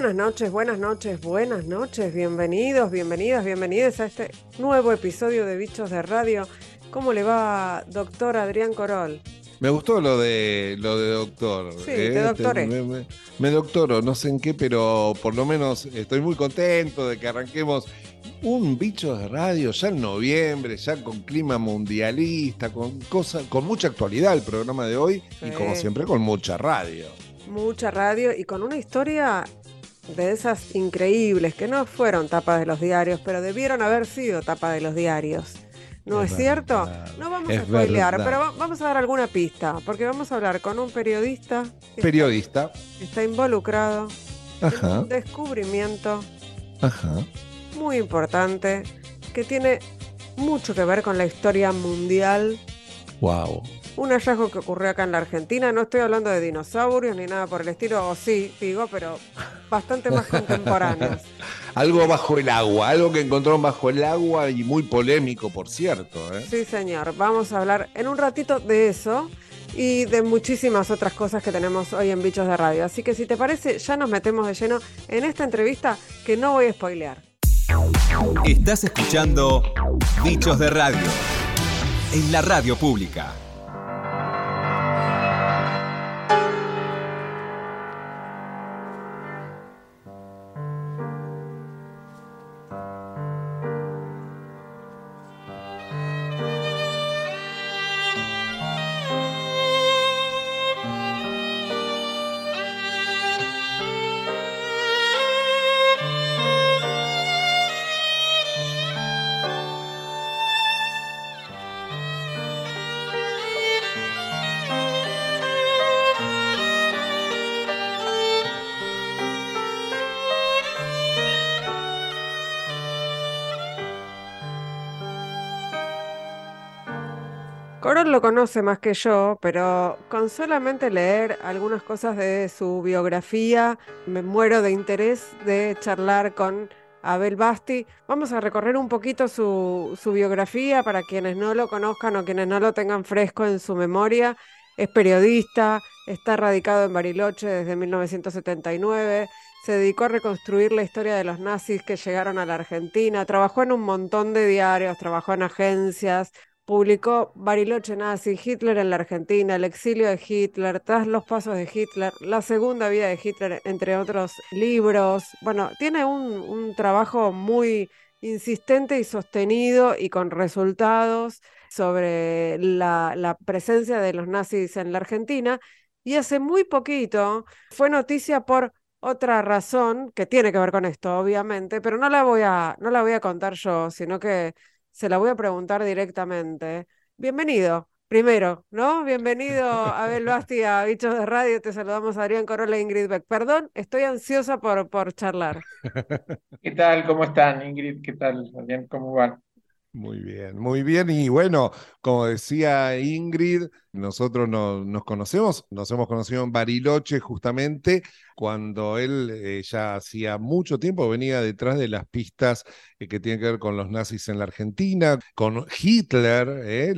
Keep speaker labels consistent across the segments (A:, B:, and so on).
A: buenas noches, buenas noches, buenas noches. Bienvenidos, bienvenidas, bienvenidos a este nuevo episodio de Bichos de Radio. ¿Cómo le va, doctor Adrián Corol?
B: Me gustó lo de lo de doctor.
A: Sí, te
B: ¿eh?
A: doctoré.
B: Me, me- me doctoro, no sé en qué, pero por lo menos estoy muy contento de que arranquemos un bicho de radio ya en noviembre, ya con clima mundialista, con cosas, con mucha actualidad el programa de hoy y como siempre con mucha radio.
A: Mucha radio y con una historia de esas increíbles que no fueron tapas de los diarios, pero debieron haber sido tapas de los diarios. ¿No es,
B: Es
A: cierto? No vamos a spoilear,
B: verdad.
A: pero va- vamos a dar alguna pista, porque vamos a hablar con un periodista que
B: Periodista.
A: está involucrado en un descubrimiento
B: ajá.
A: muy importante que tiene mucho que ver con la historia mundial.
B: Wow.
A: Un hallazgo que ocurrió acá en la Argentina. No estoy hablando de dinosaurios ni nada por el estilo, o sí, digo, pero bastante más contemporáneos.
B: Algo bajo el agua, algo que encontraron bajo el agua y muy polémico, por cierto. ¿eh?
A: Sí, señor. Vamos a hablar en un ratito de eso y de muchísimas otras cosas que tenemos hoy en Bichos de Radio. Así que si te parece, ya nos metemos de lleno en esta entrevista que no voy a spoilear.
C: Estás escuchando Bichos de Radio en la radio pública.
A: Corol lo conoce más que yo, pero con solamente leer algunas cosas de su biografía, me muero de interés de charlar con Abel Basti. Vamos a recorrer un poquito su biografía para quienes no lo conozcan o quienes no lo tengan fresco en su memoria. Es periodista, está radicado en Bariloche desde 1979, se dedicó a reconstruir la historia de los nazis que llegaron a la Argentina, trabajó en un montón de diarios, trabajó en agencias, publicó Bariloche nazi, Hitler en la Argentina, el exilio de Hitler, tras los pasos de Hitler, la segunda vida de Hitler, entre otros libros. Bueno, tiene un, un trabajo muy insistente y sostenido y con resultados sobre la, la presencia de los nazis en la Argentina. Y hace muy poquito fue noticia por otra razón que tiene que ver con esto, obviamente, pero no la voy a, no la voy a contar yo, sino que se la voy a preguntar directamente. Bienvenido, primero, ¿no? Bienvenido, Abel Basti, a Bichos de Radio. Te saludamos Adrián Corolla e Ingrid Beck. Perdón, estoy ansiosa por, por charlar.
D: ¿Qué tal? ¿Cómo están, Ingrid? ¿Qué tal? Adrián? ¿Cómo van?
B: Muy bien, muy bien. Y bueno, como decía Ingrid, nosotros no- nos conocemos, nos hemos conocido en Bariloche justamente cuando él eh, ya hacía mucho tiempo venía detrás de las pistas que tienen que ver con los nazis en la Argentina, con Hitler, eh,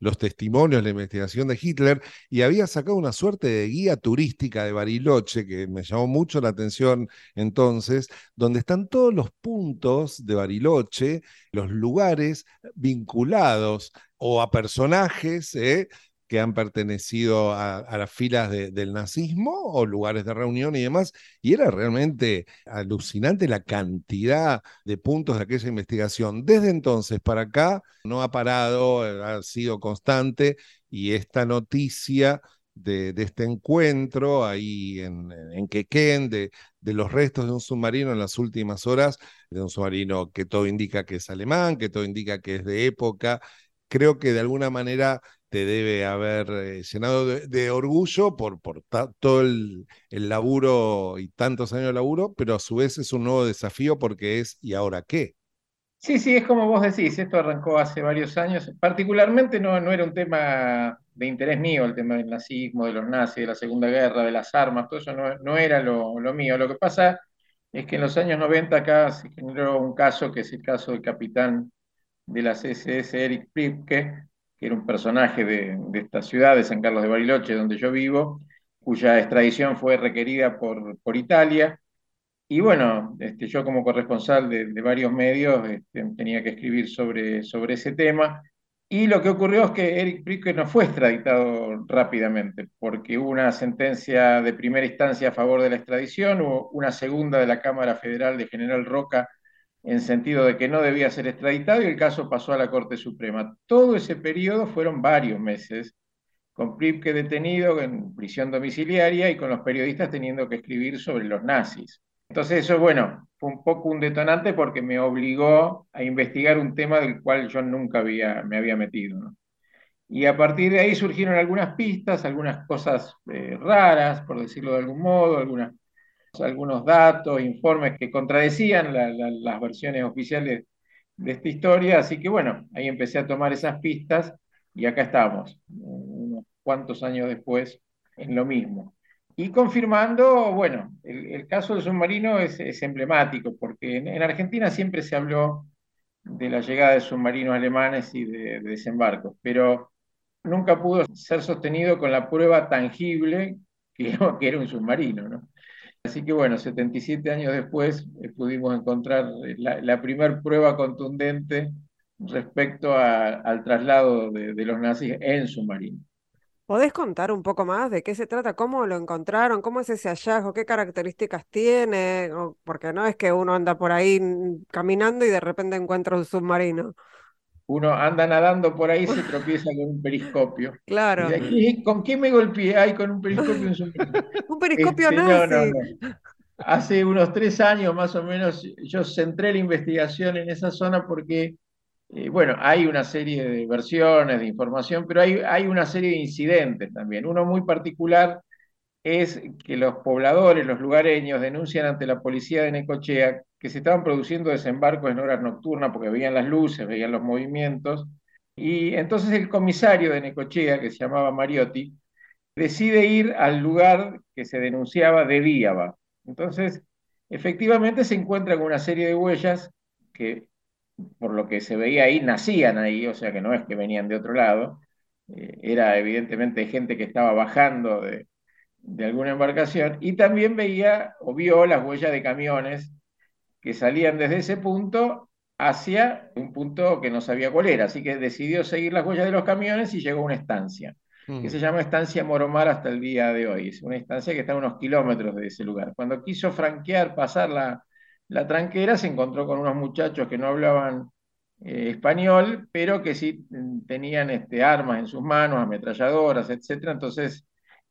B: los testimonios, la investigación de Hitler, y había sacado una suerte de guía turística de Bariloche que me llamó mucho la atención entonces, donde están todos los puntos de Bariloche los lugares vinculados o a personajes eh, que han pertenecido a, las filas de- del nazismo o lugares de reunión y demás. Y era realmente alucinante la cantidad de puntos de aquella investigación. Desde entonces para acá no ha parado, eh, ha sido constante y esta noticia de, de este encuentro ahí en, en Quequén, de, de los restos de un submarino en las últimas horas, de un submarino que todo indica que es alemán, que todo indica que es de época. Creo que de alguna manera te debe haber eh, llenado de, orgullo por, por todo el, el laburo y tantos años de laburo, pero a su vez es un nuevo desafío porque es ¿y ahora qué?
D: Sí, sí, es como vos decís, esto arrancó hace varios años. Particularmente no, no era un tema de interés mío, el tema del nazismo, de los nazis, de la Segunda Guerra, de las armas, todo eso no, no era lo, lo mío. Lo que pasa es que en los años 90 acá se generó un caso que es el caso del capitán de las SS, Eric Pripke, era un personaje de, esta ciudad, de San Carlos de Bariloche, donde yo vivo, cuya extradición fue requerida por, por Italia Y bueno, este, yo como corresponsal de, de varios medios este, tenía que escribir sobre, sobre ese tema. Y lo que ocurrió es que Eric Prique no fue extraditado rápidamente, porque hubo una sentencia de primera instancia a favor de la extradición, hubo una segunda de la Cámara Federal de General Roca en sentido de que no debía ser extraditado y el caso pasó a la Corte Suprema. Todo ese periodo fueron varios meses, con Pripke detenido en prisión domiciliaria y con los periodistas teniendo que escribir sobre los nazis. Entonces eso, bueno, fue un poco un detonante porque me obligó a investigar un tema del cual yo nunca había, me había metido. Y a partir de ahí surgieron algunas pistas, algunas cosas eh, raras, por decirlo de algún modo, algunas, algunos datos, informes que contradecían la, la, las versiones oficiales de esta historia. Así que bueno, ahí empecé a tomar esas pistas y acá estamos, unos cuantos años después, en lo mismo. Y confirmando, bueno, el, caso del submarino es, es emblemático, porque en, en, Argentina siempre se habló de la llegada de submarinos alemanes y de, de desembarcos, pero nunca pudo ser sostenido con la prueba tangible que, que era un submarino, ¿no? Así que bueno, 77 años después eh, pudimos encontrar la, la primera prueba contundente respecto al traslado de, de los nazis en submarino.
A: ¿Podés contar un poco más de qué se trata? ¿Cómo lo encontraron? ¿Cómo es ese hallazgo? ¿Qué características tiene? Porque no es que uno anda por ahí caminando y de repente encuentra un submarino.
D: Uno anda nadando por ahí y se tropieza con un periscopio.
A: Claro.
D: Aquí, ¿Con qué me golpeé? Ay, con un periscopio un submarino.
A: un periscopio este. No, no, no.
D: Hace unos tres años más o menos yo centré la investigación en esa zona porque eh, bueno, hay una serie de versiones, de información, pero hay, hay una serie de incidentes también. Uno muy particular es que los pobladores, los lugareños, denuncian ante la policía de Necochea que se estaban produciendo desembarcos en horas nocturnas porque veían las luces, veían los movimientos. Y entonces el comisario de Necochea, que se llamaba Mariotti, decide ir al lugar que se denunciaba de Víaba. Entonces, efectivamente se encuentra con una serie de huellas que por lo que se veía ahí, nacían ahí, o sea que no es que venían de otro lado, eh, era evidentemente gente que estaba bajando de, de, alguna embarcación, y también veía o vio las huellas de camiones que salían desde ese punto hacia un punto que no sabía cuál era, así que decidió seguir las huellas de los camiones y llegó a una estancia, mm. que se llama Estancia Moromar hasta el día de hoy, es una estancia que está a unos kilómetros de ese lugar. Cuando quiso franquear, pasar la la tranquera se encontró con unos muchachos que no hablaban eh, español, pero que sí mm, tenían este, armas en sus manos, ametralladoras, etc. Entonces,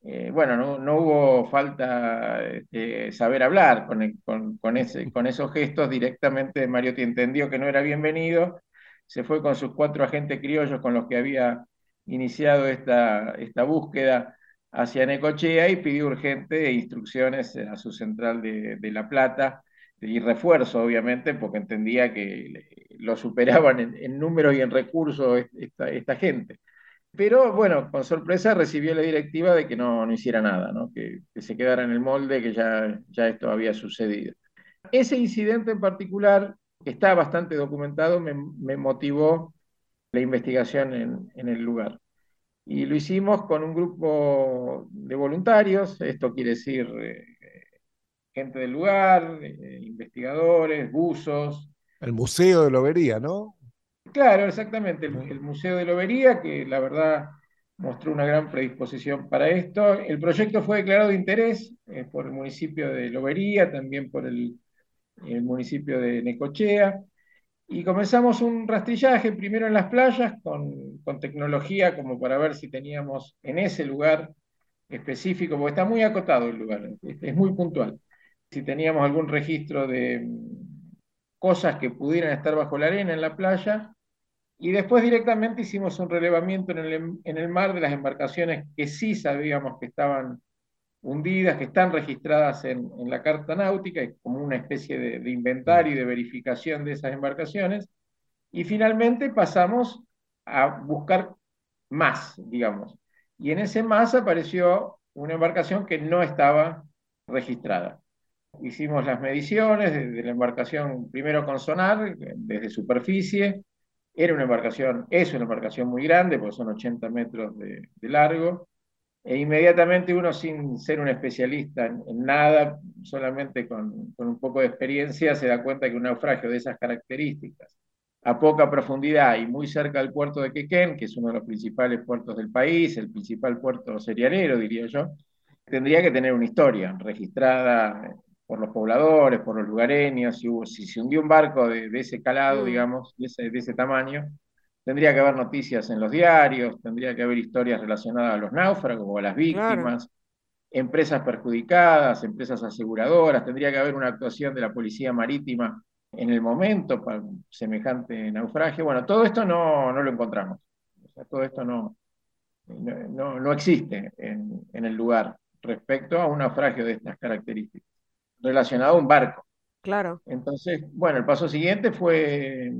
D: eh, bueno, no, no, hubo falta este, saber hablar con, con, con, ese, con esos gestos. Directamente Mariotti entendió que no era bienvenido, se fue con sus cuatro agentes criollos con los que había iniciado esta, esta búsqueda hacia Necochea y pidió urgente instrucciones a su central de, de La Plata y refuerzo, obviamente, porque entendía que lo superaban en, en números y en recursos esta, esta, gente. Pero bueno, con sorpresa recibió la directiva de que no, no hiciera nada, ¿no? Que, se quedara en el molde, que ya, ya esto había sucedido. Ese incidente en particular, que está bastante documentado, me, me motivó la investigación en, en el lugar. Y lo hicimos con un grupo de voluntarios, esto quiere decir eh, gente del lugar, eh, investigadores, buzos.
B: El Museo de Lobería, ¿no?
D: Claro, exactamente, el, Museo de Lobería, que la verdad mostró una gran predisposición para esto. El proyecto fue declarado de interés eh, por el municipio de Lobería, también por el, municipio de Necochea. Y comenzamos un rastrillaje primero en las playas con, tecnología como para ver si teníamos en ese lugar específico, porque está muy acotado el lugar, es, muy puntual si teníamos algún registro de cosas que pudieran estar bajo la arena en la playa, y después directamente hicimos un relevamiento en el, el mar de las embarcaciones que sí sabíamos que estaban hundidas, que están registradas en, la carta náutica, como una especie de, de, inventario y de verificación de esas embarcaciones, y finalmente pasamos a buscar más, digamos. Y en ese más apareció una embarcación que no estaba registrada hicimos las mediciones de, la embarcación, primero con sonar, desde superficie. Era una embarcación, es una embarcación muy grande, porque son 80 metros de, de largo. e inmediatamente uno sin ser un especialista en, nada, solamente con, con, un poco de experiencia, se da cuenta que un naufragio de esas características, a poca profundidad y muy cerca del puerto de Quequén, que es uno de los principales puertos del país, el principal puerto cerealero, diría yo, tendría que tener una historia registrada por los pobladores, por los lugareños, si, si se hundió un barco de, ese calado, mm. digamos, de ese, de ese tamaño, tendría que haber noticias en los diarios, tendría que haber historias relacionadas a los náufragos o a las víctimas, empresas perjudicadas, empresas aseguradoras, tendría que haber una actuación de la policía marítima en el momento para semejante naufragio. Bueno, todo esto no, no lo encontramos. O sea, todo esto no, no, no existe en, en, el lugar respecto a un naufragio de estas características, relacionado a un barco.
A: Claro.
D: Entonces, bueno, el paso siguiente fue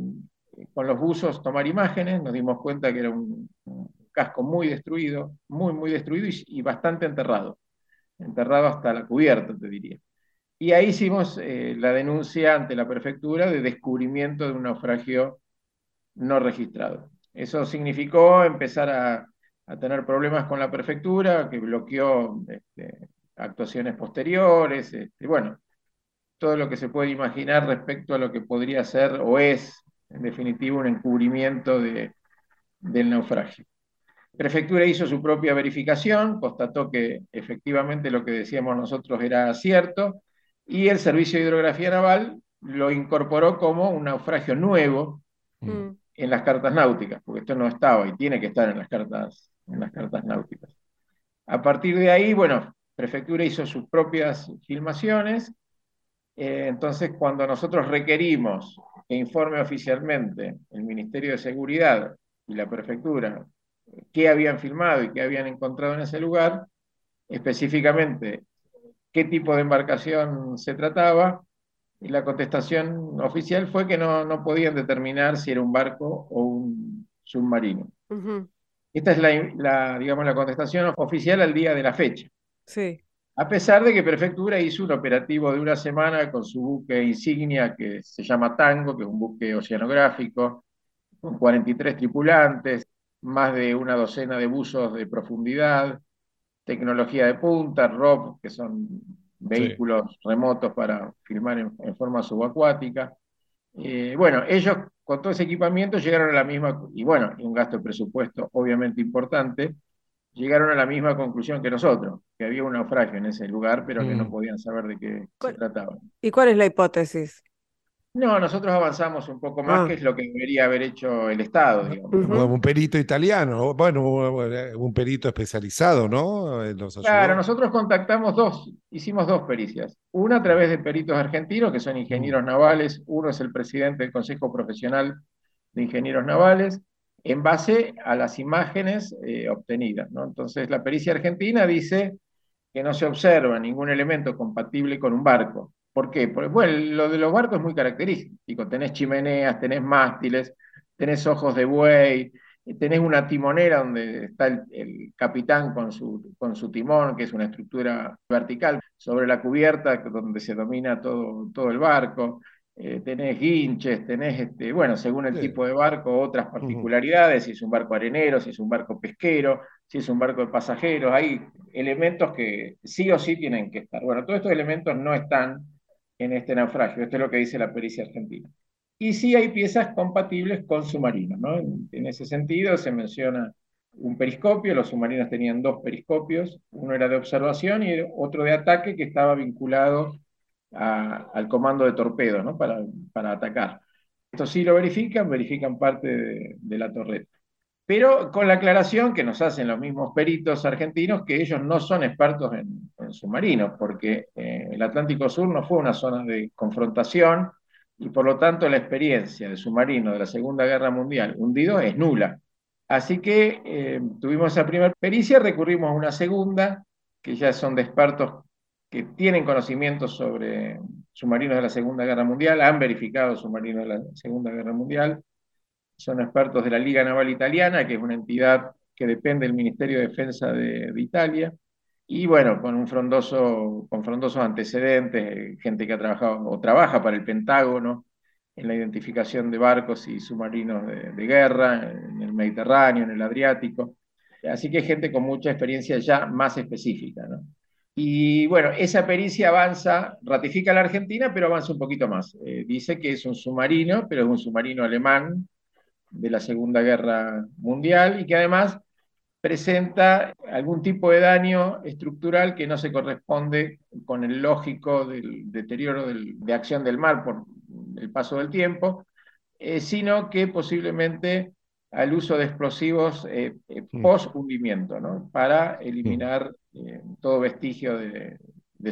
D: con los buzos tomar imágenes, nos dimos cuenta que era un, casco muy destruido, muy, muy destruido y, bastante enterrado, enterrado hasta la cubierta, te diría. Y ahí hicimos eh, la denuncia ante la prefectura de descubrimiento de un naufragio no registrado. Eso significó empezar a, tener problemas con la prefectura, que bloqueó este, actuaciones posteriores, este, bueno, todo lo que se puede imaginar respecto a lo que podría ser o es en definitiva un encubrimiento de, del naufragio. La prefectura hizo su propia verificación, constató que efectivamente lo que decíamos nosotros era cierto, y el Servicio de Hidrografía Naval lo incorporó como un naufragio nuevo mm. en las cartas náuticas, porque esto no estaba y tiene que estar en las cartas, en las cartas náuticas. A partir de ahí, bueno, prefectura hizo sus propias filmaciones, eh, entonces cuando nosotros requerimos que informe oficialmente el Ministerio de Seguridad y la Prefectura qué habían filmado y qué habían encontrado en ese lugar, específicamente qué tipo de embarcación se trataba, y la contestación oficial fue que no, no podían determinar si era un barco o un submarino. Esta es la, la, digamos, la contestación oficial al día de la fecha.
A: Sí.
D: A pesar de que Prefectura hizo un operativo de una semana con su buque insignia que se llama Tango, que es un buque oceanográfico, con 43 tripulantes, más de una docena de buzos de profundidad, tecnología de punta, ROV, que son vehículos remotos para filmar en, forma subacuática. Eh, bueno, ellos con todo ese equipamiento llegaron a la misma, y bueno, un gasto de presupuesto obviamente importante, llegaron a la misma conclusión que nosotros, que había un naufragio en ese lugar, pero que no mm. podían saber de qué se trataba.
A: ¿Y cuál es la hipótesis?
D: No, nosotros avanzamos un poco más, ah. que es lo que debería haber hecho el Estado.
B: Un perito italiano, bueno, un perito especializado, ¿no?
D: claro, nosotros contactamos dos, hicimos dos pericias. Una a través de peritos argentinos, que son ingenieros navales, uno es el presidente del Consejo Profesional de Ingenieros Navales, en base a las imágenes eh, obtenidas. ¿no? Entonces, la pericia argentina dice que no se observa ningún elemento compatible con un barco. ¿Por qué? Porque, lo de los barcos es muy característico. Tenés chimeneas, tenés mástiles, tenés ojos de buey, tenés una timonera donde está el, capitán con su, timón, que es una estructura vertical, sobre la cubierta donde se domina todo el barco. Eh, tenés guinches, tenés, este, bueno, según el tipo de barco, otras particularidades, si es un barco arenero, si es un barco pesquero, si es un barco de pasajeros, hay elementos que sí o sí tienen que estar. Bueno, todos estos elementos no están en este naufragio, esto es lo que dice la pericia argentina. Y sí hay piezas compatibles con submarinos, ¿no? En, en ese sentido se menciona un periscopio, los submarinos tenían dos periscopios, uno era de observación y otro de ataque que estaba vinculado al comando de torpedo ¿no? para, para atacar. Esto sí lo verifican, verifican parte de, la torreta. Pero con la aclaración que nos hacen los mismos peritos argentinos que ellos no son expertos en, submarinos, porque eh, el Atlántico Sur no fue una zona de confrontación y por lo tanto la experiencia de submarino de la Segunda Guerra Mundial hundido es nula. Así que eh, tuvimos esa primera pericia, recurrimos a una segunda, que ya son de expertos que tienen conocimientos sobre submarinos de la Segunda Guerra Mundial, han verificado submarinos de la Segunda Guerra Mundial, son expertos de la Liga Naval Italiana, que es una entidad que depende del Ministerio de Defensa de, Italia, y bueno, con un frondoso, con frondosos antecedentes, gente que ha trabajado o trabaja para el Pentágono en la identificación de barcos y submarinos de, de guerra en el Mediterráneo, en el Adriático. así que gente con mucha experiencia ya más específica. ¿no? Y bueno, esa pericia avanza, ratifica la Argentina, pero avanza un poquito más. Eh, dice que es un submarino, pero es un submarino alemán de la Segunda Guerra Mundial y que además presenta algún tipo de daño estructural que no se corresponde con el lógico del deterioro de acción del mar por el paso del tiempo, eh, sino que posiblemente al uso de explosivos eh, eh, mm. post-hundimiento, ¿no? para eliminar todo vestigio de,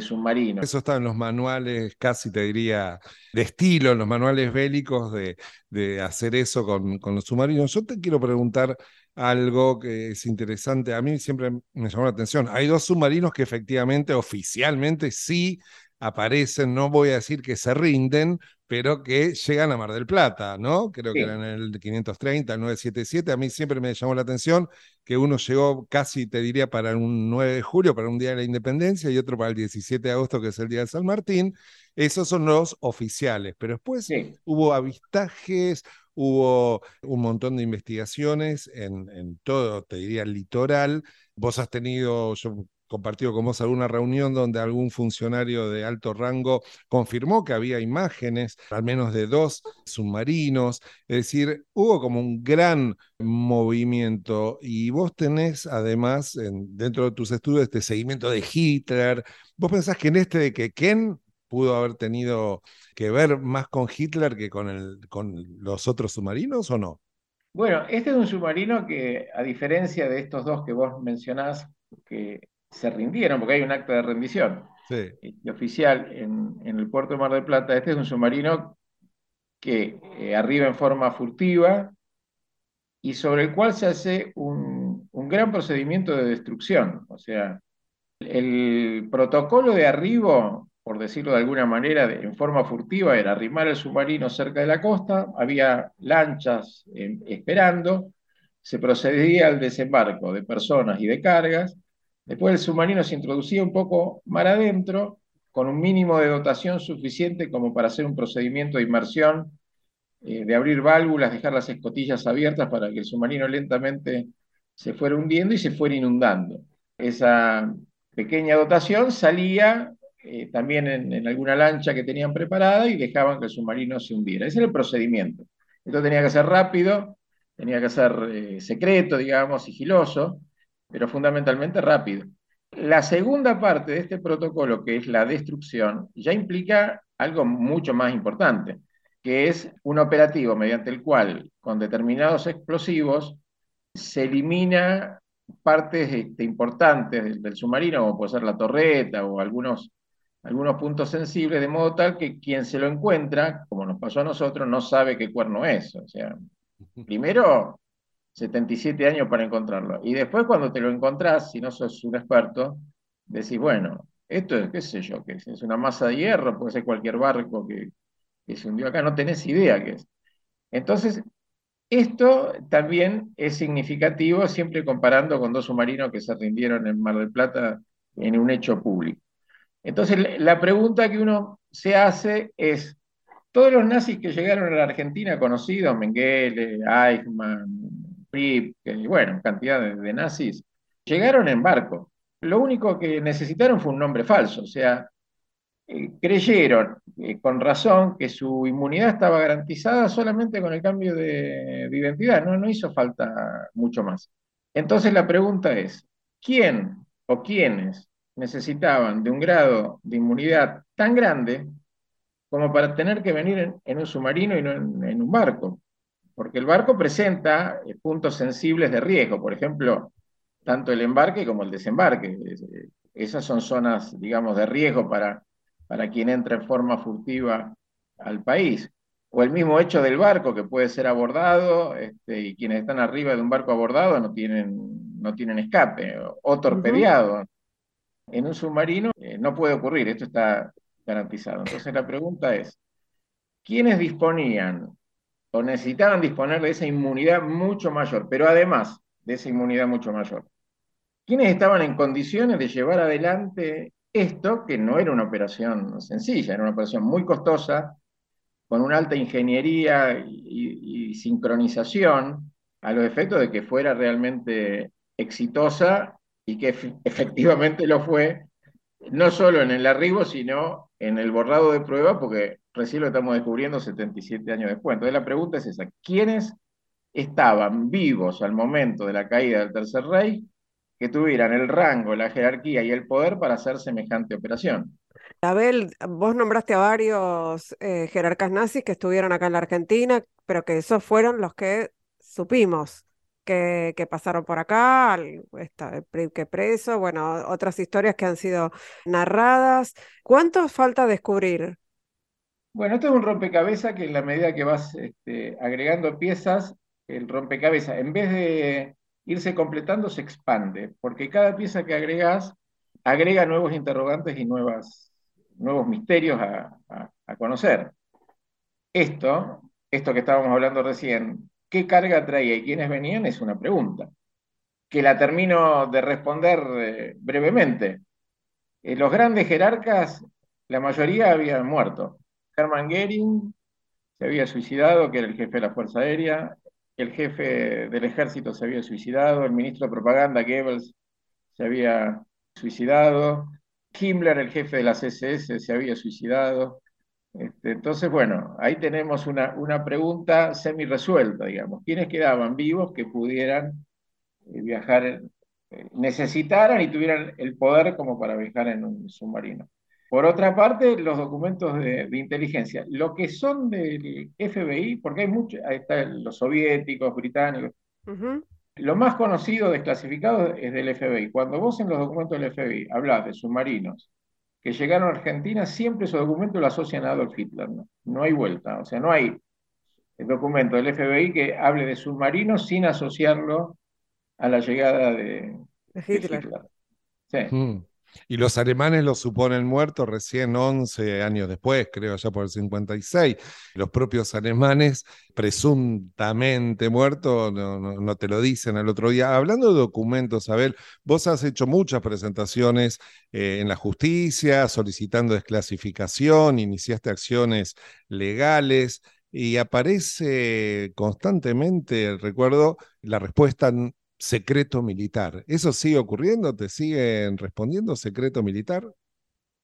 D: submarino.
B: Eso está en los manuales, casi te diría, de estilo, en los manuales bélicos de, de hacer eso con, con, los submarinos. Yo te quiero preguntar algo que es interesante. A mí siempre me llamó la atención. Hay dos submarinos que efectivamente, oficialmente, sí aparecen, no voy a decir que se rinden, pero que llegan a Mar del Plata, ¿no? Creo que eran el 530, el 977. A mí siempre me llamó la atención que uno llegó casi, te diría, para un 9 de julio, para un día de la independencia, y otro para el 17 de agosto, que es el día de San Martín. Esos son los oficiales, pero después hubo avistajes, hubo un montón de investigaciones en, en, todo, te diría, el litoral. Vos has tenido, yo compartido con vos alguna reunión donde algún funcionario de alto rango confirmó que había imágenes, al menos de dos submarinos, es decir, hubo como un gran movimiento. Y vos tenés además dentro de tus estudios este seguimiento de Hitler, vos pensás que en este de que Ken pudo haber tenido que ver más con Hitler que con, los otros submarinos o no?
D: Bueno, este es un submarino que, a diferencia de estos dos que vos mencionás, que se rindieron, porque hay un acta de rendición oficial en, el puerto de Mar del Plata, este es un submarino que eh, arriba en forma furtiva y sobre el cual se hace un, un gran procedimiento de destrucción. O sea, el protocolo de arribo por decirlo de alguna manera, en forma furtiva, era arrimar el submarino cerca de la costa, había lanchas eh, esperando, se procedía al desembarco de personas y de cargas, después el submarino se introducía un poco mar adentro, con un mínimo de dotación suficiente como para hacer un procedimiento de inmersión, eh, de abrir válvulas, dejar las escotillas abiertas para que el submarino lentamente se fuera hundiendo y se fuera inundando. Esa pequeña dotación salía eh, también en, alguna lancha que tenían preparada y dejaban que el submarino se hundiera. Ese era el procedimiento. Esto tenía que ser rápido, tenía que ser eh, secreto, digamos, sigiloso, pero fundamentalmente rápido. La segunda parte de este protocolo, que es la destrucción, ya implica algo mucho más importante, que es un operativo mediante el cual, con determinados explosivos, se elimina partes este, importantes del, del, submarino, como puede ser la torreta o algunos algunos puntos sensibles, de modo tal que quien se lo encuentra, como nos pasó a nosotros, no sabe qué cuerno es. O sea, primero 77 años para encontrarlo. Y después cuando te lo encontrás, si no sos un experto, decís, bueno, esto es, qué sé yo, que es, es una masa de hierro, puede ser cualquier barco que, que se hundió acá, no tenés idea qué es. Entonces, esto también es significativo siempre comparando con dos submarinos que se rindieron en Mar del Plata en un hecho público. Entonces, la pregunta que uno se hace es, todos los nazis que llegaron a la Argentina conocidos, Mengele, Eichmann, Fripp, bueno, cantidad de, nazis, llegaron en barco. Lo único que necesitaron fue un nombre falso, o sea, eh, creyeron eh, con razón que su inmunidad estaba garantizada solamente con el cambio de, de identidad, no hizo falta mucho más. Entonces la pregunta es, ¿quién o quiénes necesitaban de un grado de inmunidad tan grande como para tener que venir en, un submarino y no en, un barco, porque el barco presenta eh, puntos sensibles de riesgo, por ejemplo, tanto el embarque como el desembarque. Eh, esas son zonas, digamos, de riesgo para, para quien entra en forma furtiva al país. O el mismo hecho del barco que puede ser abordado este, y quienes están arriba de un barco abordado no tienen, no tienen escape, o, torpedeado en un submarino eh, no puede ocurrir, esto está garantizado. Entonces la pregunta es, ¿quiénes disponían o necesitaban disponer de esa inmunidad mucho mayor, pero además de esa inmunidad mucho mayor? ¿Quiénes estaban en condiciones de llevar adelante esto, que no era una operación sencilla, era una operación muy costosa, con una alta ingeniería y, y sincronización, a los efectos de que fuera realmente exitosa y que efectivamente lo fue, no solo en el arribo, sino en el borrado de prueba, porque recién lo estamos descubriendo 77 años después. Entonces la pregunta es esa, ¿quiénes estaban vivos al momento de la caída del Tercer Rey que tuvieran el rango, la jerarquía y el poder para hacer semejante operación?
A: Abel, vos nombraste a varios eh, jerarcas nazis que estuvieron acá en la Argentina, pero que esos fueron los que supimos que, pasaron por acá, que preso, bueno, otras historias que han sido narradas. ¿Cuánto falta descubrir?
D: Bueno, esto es un rompecabezas que en la medida que vas este, agregando piezas, el rompecabezas, en vez de irse completando, se expande, porque cada pieza que agregas agrega nuevos interrogantes y nuevas, nuevos misterios a, conocer. Esto, esto que estábamos hablando recién, qué carga traía y quiénes venían es una pregunta, que la termino de responder eh, brevemente. Eh, los grandes jerarcas, la mayoría habían muerto. Hermann Goering se había suicidado, que era el jefe de la Fuerza Aérea, el jefe del ejército se había suicidado, el ministro de propaganda, Goebbels, se había suicidado, Himmler, el jefe de las SS, se había suicidado, este, entonces, bueno, ahí tenemos una, una pregunta semi-resuelta, digamos. ¿Quiénes quedaban vivos que pudieran eh, viajar, eh, necesitaran y tuvieran el poder como para viajar en un submarino? Por otra parte, los documentos de, inteligencia, lo que son del FBI, porque hay muchos, ahí están los soviéticos, británicos, lo más conocido desclasificado es del FBI. Cuando vos en los documentos del FBI hablas de submarinos, que llegaron a Argentina, siempre esos documentos lo asocian a Adolf Hitler. No, hay vuelta, o sea, no hay el documento del FBI que hable de submarinos sin asociarlo a la llegada de, Hitler.
B: Sí. Mm. Y los alemanes lo suponen muerto recién 11 años después, creo, ya por el 56. Los propios alemanes, presuntamente muertos, no, te lo dicen al otro día. Hablando de documentos, Abel, vos has hecho muchas presentaciones eh, en la justicia, solicitando desclasificación, iniciaste acciones legales y aparece constantemente, recuerdo, la respuesta secreto militar. ¿Eso sigue ocurriendo? ¿Te siguen respondiendo secreto militar?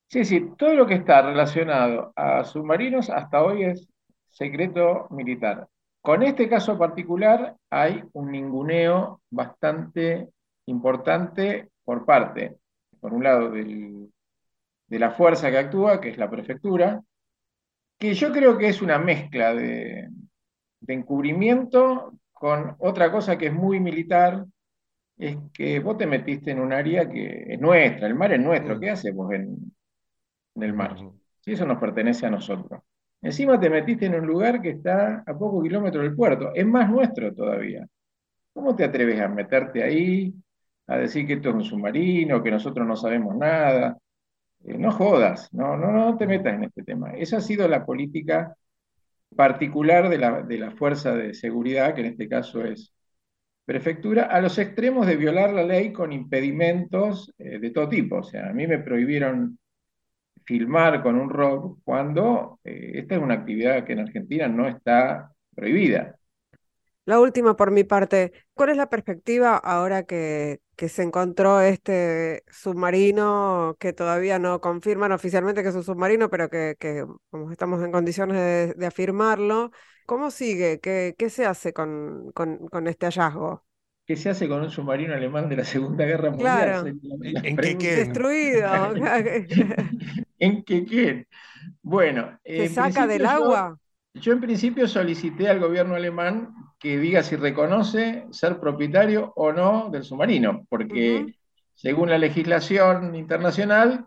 D: Sí, sí, todo lo que está relacionado a submarinos hasta hoy es secreto militar. Con este caso particular hay un ninguneo bastante importante por parte, por un lado, de la fuerza que actúa, que es la prefectura, que yo creo que es una mezcla de, encubrimiento con otra cosa que es muy militar, es que vos te metiste en un área que es nuestra, el mar es nuestro, mm. ¿qué haces vos en, el mar? Si eso nos pertenece a nosotros. Encima te metiste en un lugar que está a pocos kilómetros del puerto, es más nuestro todavía. ¿Cómo te atreves a meterte ahí, a decir que esto es un submarino, que nosotros no sabemos nada? Eh, no jodas, no, no, no te metas en este tema. Esa ha sido la política particular de la, de la fuerza de seguridad, que en este caso es prefectura, a los extremos de violar la ley con impedimentos eh, de todo tipo. O sea, a mí me prohibieron filmar con un ROV cuando eh, esta es una actividad que en Argentina no está prohibida.
A: La última por mi parte, ¿cuál es la perspectiva ahora que, que se encontró este submarino que todavía no confirman oficialmente que es un submarino, pero que, como estamos en condiciones de, afirmarlo, ¿cómo sigue? ¿Qué, qué se hace con, con, este hallazgo?
D: ¿Qué se hace con un submarino alemán de la Segunda Guerra Mundial?
A: ¿En qué Destruido.
D: ¿En qué Bueno.
A: ¿Se saca del agua?
D: Yo en principio solicité al gobierno alemán que diga si reconoce ser propietario o no del submarino, porque según la legislación internacional,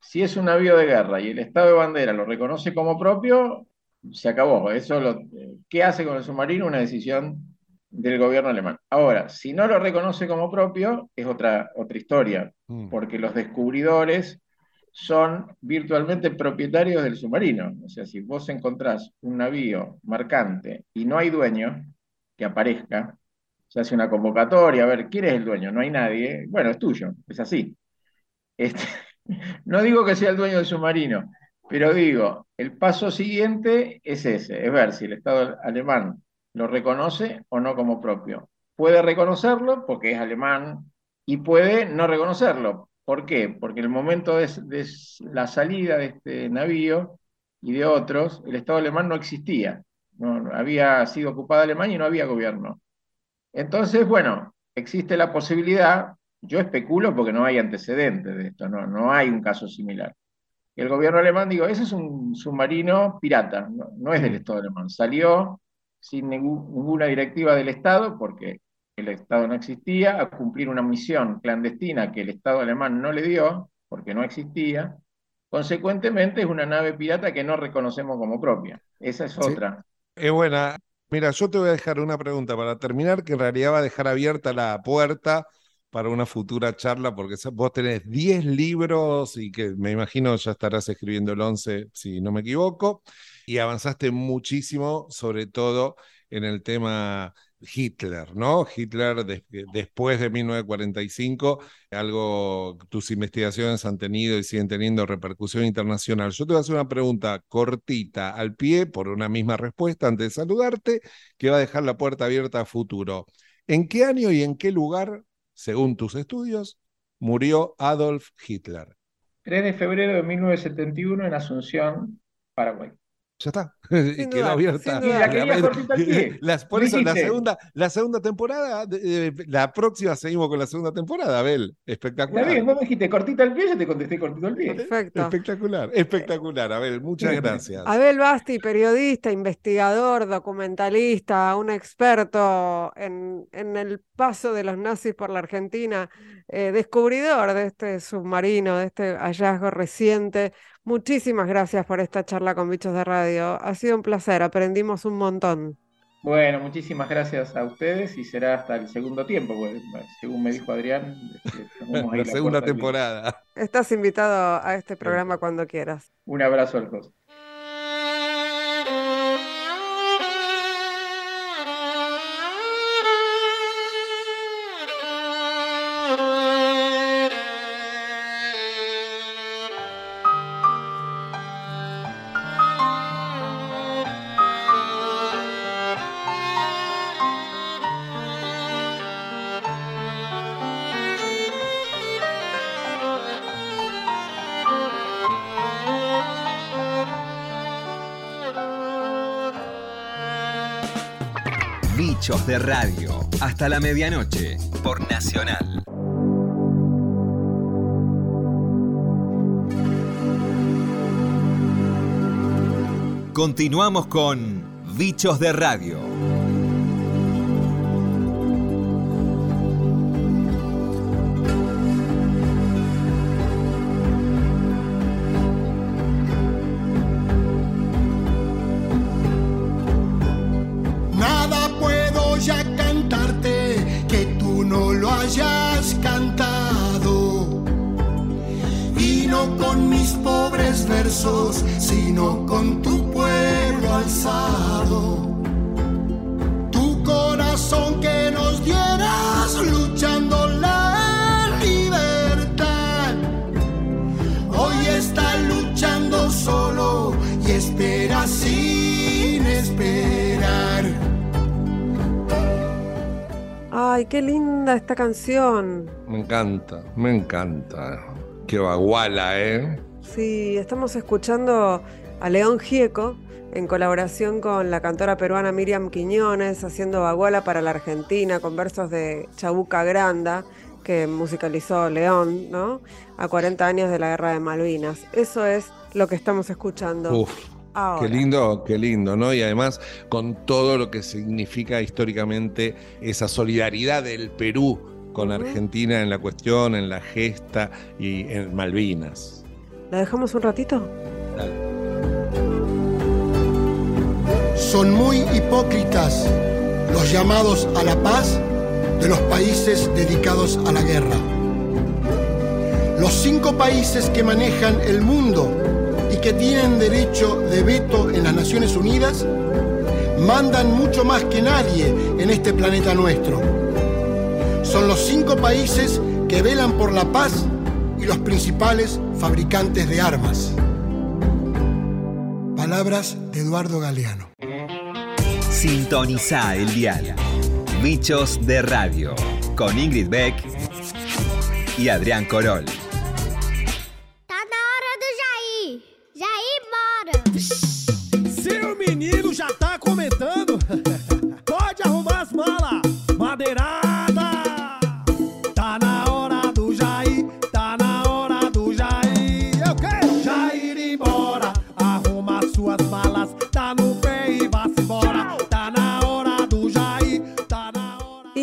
D: si es un navío de guerra y el Estado de bandera lo reconoce como propio, se acabó. Eso lo, ¿Qué hace con el submarino? Una decisión del gobierno alemán. Ahora, si no lo reconoce como propio, es otra, otra historia, mm. porque los descubridores son virtualmente propietarios del submarino. O sea, si vos encontrás un navío marcante y no hay dueño que aparezca, se hace una convocatoria, a ver, ¿quién es el dueño? No hay nadie. Bueno, es tuyo, es así. Este, no digo que sea el dueño del submarino, pero digo, el paso siguiente es ese, es ver si el Estado alemán lo reconoce o no como propio. puede reconocerlo porque es alemán y puede no reconocerlo. ¿Por qué? Porque en el momento de, de la salida de este navío y de otros, el Estado alemán no existía. No, había sido ocupada Alemania y no había gobierno. Entonces, bueno, existe la posibilidad, yo especulo porque no hay antecedentes de esto, no, no hay un caso similar. El gobierno alemán, digo, ese es un submarino pirata, no, es del Estado alemán. Salió sin ninguna directiva del Estado, porque el Estado no existía, a cumplir una misión clandestina que el Estado alemán no le dio, porque no existía. Consecuentemente, es una nave pirata que no reconocemos como propia. Esa es otra.
B: Es buena. Mira, yo te voy a dejar una pregunta para terminar, que en realidad va a dejar abierta la puerta para una futura charla, porque vos tenés 10 libros y que me imagino ya estarás escribiendo el 11, si no me equivoco, y avanzaste muchísimo, sobre todo en el tema Hitler, ¿no? Hitler después de 1945, algo, tus investigaciones han tenido y siguen teniendo repercusión internacional. Yo te voy a hacer una pregunta cortita al pie por una misma respuesta antes de saludarte, que va a dejar la puerta abierta a futuro. ¿En qué año y en qué lugar según tus estudios, murió Adolf Hitler.
D: 3 de febrero de 1971 en Asunción, Paraguay.
B: Ya está. Quedó abierta. La, la, segunda, la segunda temporada, la próxima seguimos con la segunda temporada, Abel. Espectacular.
D: Está bien, vos me dijiste cortita el pie, yo te contesté cortito el pie.
B: Perfecto. Espectacular, espectacular, Abel. Muchas gracias.
A: Abel Basti, periodista, investigador, documentalista, un experto en, en el paso de los nazis por la Argentina, eh, descubridor de este submarino, de este hallazgo reciente. Muchísimas gracias por esta charla con Bichos de Radio. Ha sido un placer, aprendimos un montón.
D: Bueno, muchísimas gracias a ustedes y será hasta el segundo tiempo, pues, según me dijo Adrián.
B: Este, la, segunda temporada.
A: Estás invitado a este programa cuando quieras.
D: Un abrazo al host.
C: de Radio. Hasta la medianoche por Nacional. Continuamos con Bichos de Radio.
A: Linda esta canción.
B: Me encanta, me encanta. Qué baguala, ¿eh?
A: Sí, estamos escuchando a León Gieco en colaboración con la cantora peruana Miriam Quiñones, haciendo baguala para la Argentina con versos de Chabuca Granda, que musicalizó León, ¿no? A 40 años de la Guerra de Malvinas. Eso es lo que estamos escuchando.
B: Uf. Qué lindo, qué lindo, ¿no? Y además con todo lo que significa históricamente esa solidaridad del Perú con Argentina en la cuestión, en la gesta y en Malvinas.
A: ¿La dejamos un ratito?
E: Son muy hipócritas los llamados a la paz de los países dedicados a la guerra. Los cinco países que manejan el mundo y que tienen derecho de veto en las Naciones Unidas mandan mucho más que nadie en este planeta nuestro. Son los cinco países que velan por la paz y los principales fabricantes de armas. Palabras de Eduardo Galeano.
C: Sintoniza el dial. Bichos de Radio, con Ingrid Beck y Adrián Corol.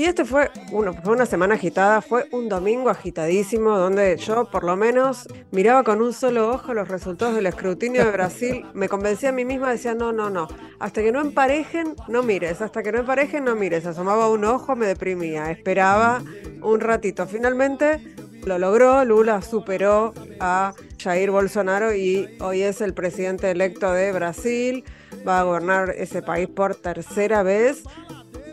A: Y este fue, uno, fue una semana agitada, fue un domingo agitadísimo donde yo por lo menos miraba con un solo ojo los resultados del escrutinio de Brasil, me convencía a mí misma, decía, no, no, no, hasta que no emparejen, no mires, hasta que no emparejen, no mires, asomaba un ojo, me deprimía, esperaba un ratito, finalmente lo logró, Lula superó a Jair Bolsonaro y hoy es el presidente electo de Brasil, va a gobernar ese país por tercera vez.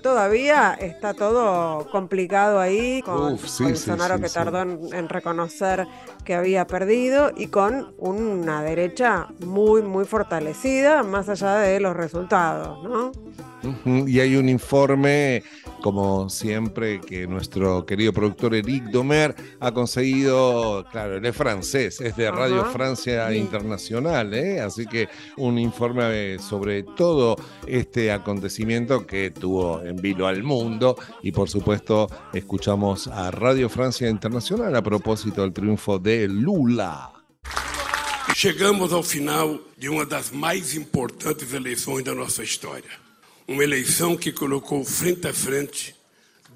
A: Todavía está todo complicado ahí con
B: Uf, sí,
A: Bolsonaro
B: sí, sí,
A: que tardó en, en reconocer que había perdido y con una derecha muy, muy fortalecida, más allá de los resultados, ¿no?
B: Y hay un informe, como siempre, que nuestro querido productor Eric Domer ha conseguido, claro, él es francés, es de Radio
A: Ajá.
B: Francia
A: Sí.
B: Internacional, ¿eh? así que un informe eh, sobre todo este acontecimiento que tuvo en vilo al mundo y por supuesto escuchamos a Radio Francia Internacional a propósito del triunfo de Lula.
F: Chegamos ao final de uma das mais importantes eleições da nossa história. Uma eleição que colocou frente a frente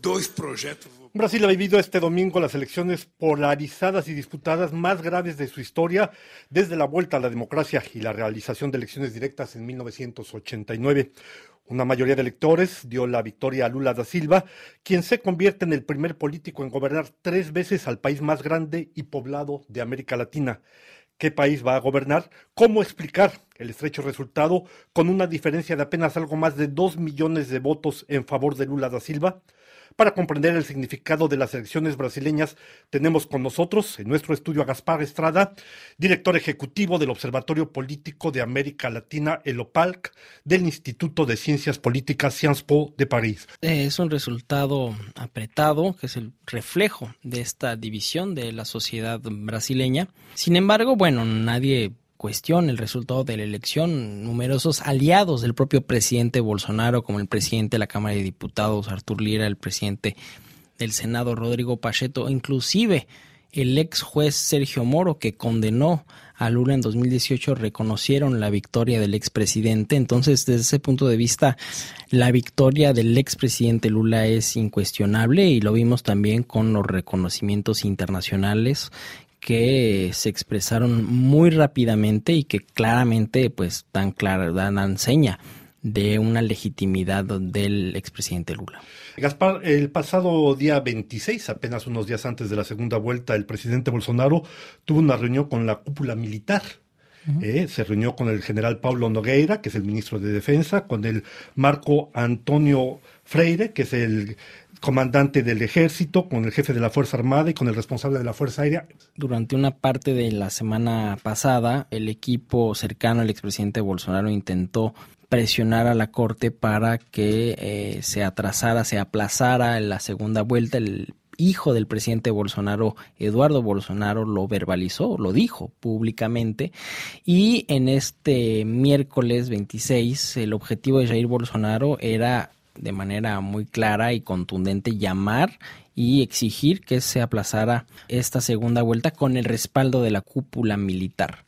F: dois projetos.
G: Brasil ha vivido este domingo las elecciones polarizadas y disputadas más graves de su historia desde la vuelta a la democracia y la realización de elecciones directas en 1989. Una mayoría de electores dio la victoria a Lula da Silva, quien se convierte en el primer político en gobernar tres veces al país más grande y poblado de América Latina. ¿Qué país va a gobernar? ¿Cómo explicar el estrecho resultado con una diferencia de apenas algo más de dos millones de votos en favor de Lula da Silva? Para comprender el significado de las elecciones brasileñas, tenemos con nosotros en nuestro estudio a Gaspar Estrada, director ejecutivo del Observatorio Político de América Latina, el OPALC, del Instituto de Ciencias Políticas Sciences Po de París.
H: Eh, Es un resultado apretado, que es el reflejo de esta división de la sociedad brasileña. Sin embargo, bueno, nadie cuestiona el resultado de la elección. Numerosos aliados del propio presidente Bolsonaro, como el presidente de la Cámara de Diputados, Artur Lira, el presidente del Senado, Rodrigo Pacheco, inclusive el ex juez Sergio Moro, que condenó a Lula en 2018, reconocieron la victoria del expresidente. Entonces, desde ese punto de vista, la victoria del expresidente Lula es incuestionable y lo vimos también con los reconocimientos internacionales que se expresaron muy rápidamente y que claramente pues dan clara, dan, dan seña de una legitimidad del expresidente Lula.
G: Gaspar, el pasado día 26, apenas unos días antes de la segunda vuelta, el presidente Bolsonaro tuvo una reunión con la cúpula militar. Eh, se reunió con el general Paulo Nogueira, que es el ministro de Defensa, con el Marco Antonio Freire, que es el comandante del ejército, con el jefe de la Fuerza Armada y con el responsable de la Fuerza Aérea.
H: Durante una parte de la semana pasada, el equipo cercano al expresidente Bolsonaro intentó presionar a la corte para que eh, se atrasara, se aplazara la segunda vuelta. El hijo del presidente Bolsonaro, Eduardo Bolsonaro, lo verbalizó, lo dijo públicamente. Y en este miércoles 26, el objetivo de Jair Bolsonaro era de manera muy clara y contundente llamar y exigir que se aplazara esta segunda vuelta con el respaldo de la cúpula militar.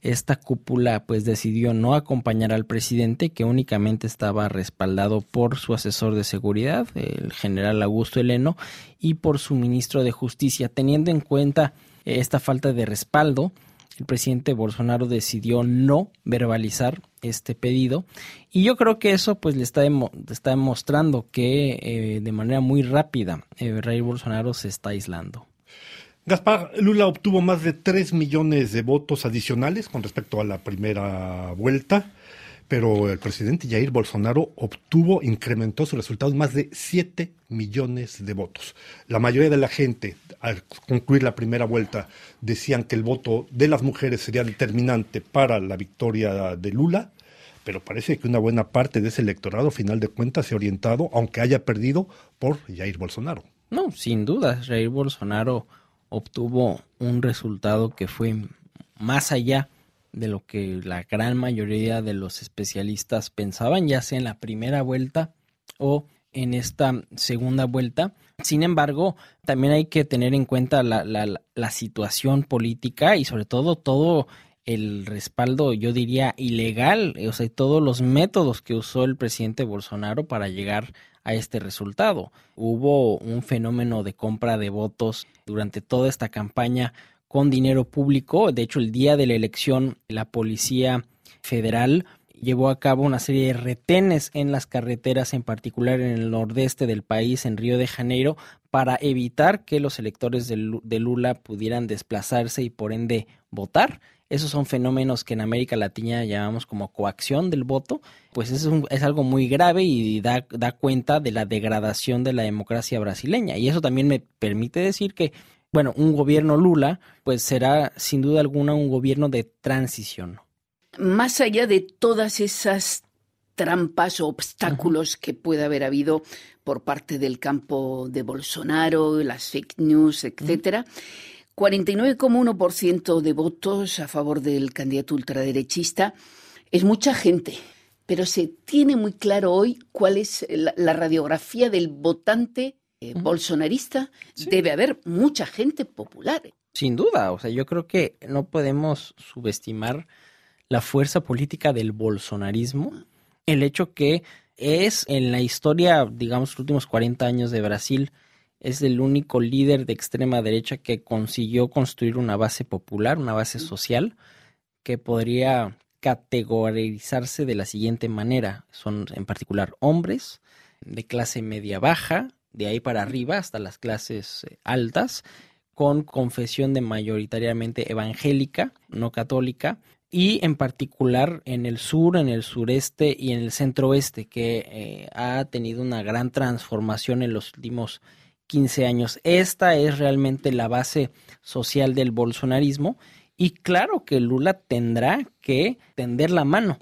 H: Esta cúpula pues decidió no acompañar al presidente que únicamente estaba respaldado por su asesor de seguridad, el general Augusto Heleno, y por su ministro de Justicia. Teniendo en cuenta esta falta de respaldo, el presidente Bolsonaro decidió no verbalizar este pedido y yo creo que eso pues le está, está demostrando que eh, de manera muy rápida eh, Bolsonaro se está aislando.
G: Gaspar, Lula obtuvo más de 3 millones de votos adicionales con respecto a la primera vuelta, pero el presidente Jair Bolsonaro obtuvo, incrementó sus resultados más de 7 millones de votos. La mayoría de la gente, al concluir la primera vuelta, decían que el voto de las mujeres sería determinante para la victoria de Lula, pero parece que una buena parte de ese electorado, final de cuentas, se ha orientado, aunque haya perdido, por Jair Bolsonaro.
H: No, sin duda, Jair Bolsonaro obtuvo un resultado que fue más allá de lo que la gran mayoría de los especialistas pensaban, ya sea en la primera vuelta o en esta segunda vuelta. Sin embargo, también hay que tener en cuenta la, la, la situación política y sobre todo todo el respaldo, yo diría, ilegal, o sea, todos los métodos que usó el presidente Bolsonaro para llegar a este resultado. Hubo un fenómeno de compra de votos durante toda esta campaña con dinero público. De hecho, el día de la elección, la Policía Federal llevó a cabo una serie de retenes en las carreteras, en particular en el nordeste del país, en Río de Janeiro, para evitar que los electores de Lula pudieran desplazarse y por ende votar. Esos son fenómenos que en América Latina llamamos como coacción del voto, pues es, es algo muy grave y da, da cuenta de la degradación de la democracia brasileña. Y eso también me permite decir que, bueno, un gobierno Lula, pues será sin duda alguna un gobierno de transición.
I: Más allá de todas esas trampas o obstáculos que puede haber habido por parte del campo de Bolsonaro, las fake news, etcétera. 49,1% de votos a favor del candidato ultraderechista es mucha gente, pero se tiene muy claro hoy cuál es la, radiografía del votante eh, bolsonarista. Debe haber mucha gente popular.
H: Sin duda, o sea, yo creo que no podemos subestimar la fuerza política del bolsonarismo, el hecho que es en la historia, digamos, los últimos 40 años de Brasil, es el único líder de extrema derecha que consiguió construir una base popular, una base social, que podría categorizarse de la siguiente manera. Son en particular hombres de clase media baja, de ahí para arriba hasta las clases eh, altas, con confesión de mayoritariamente evangélica, no católica, y en particular en el sur, en el sureste y en el centro oeste, que eh, ha tenido una gran transformación en los últimos 15 años. Esta es realmente la base social del bolsonarismo y claro que Lula tendrá que tender la mano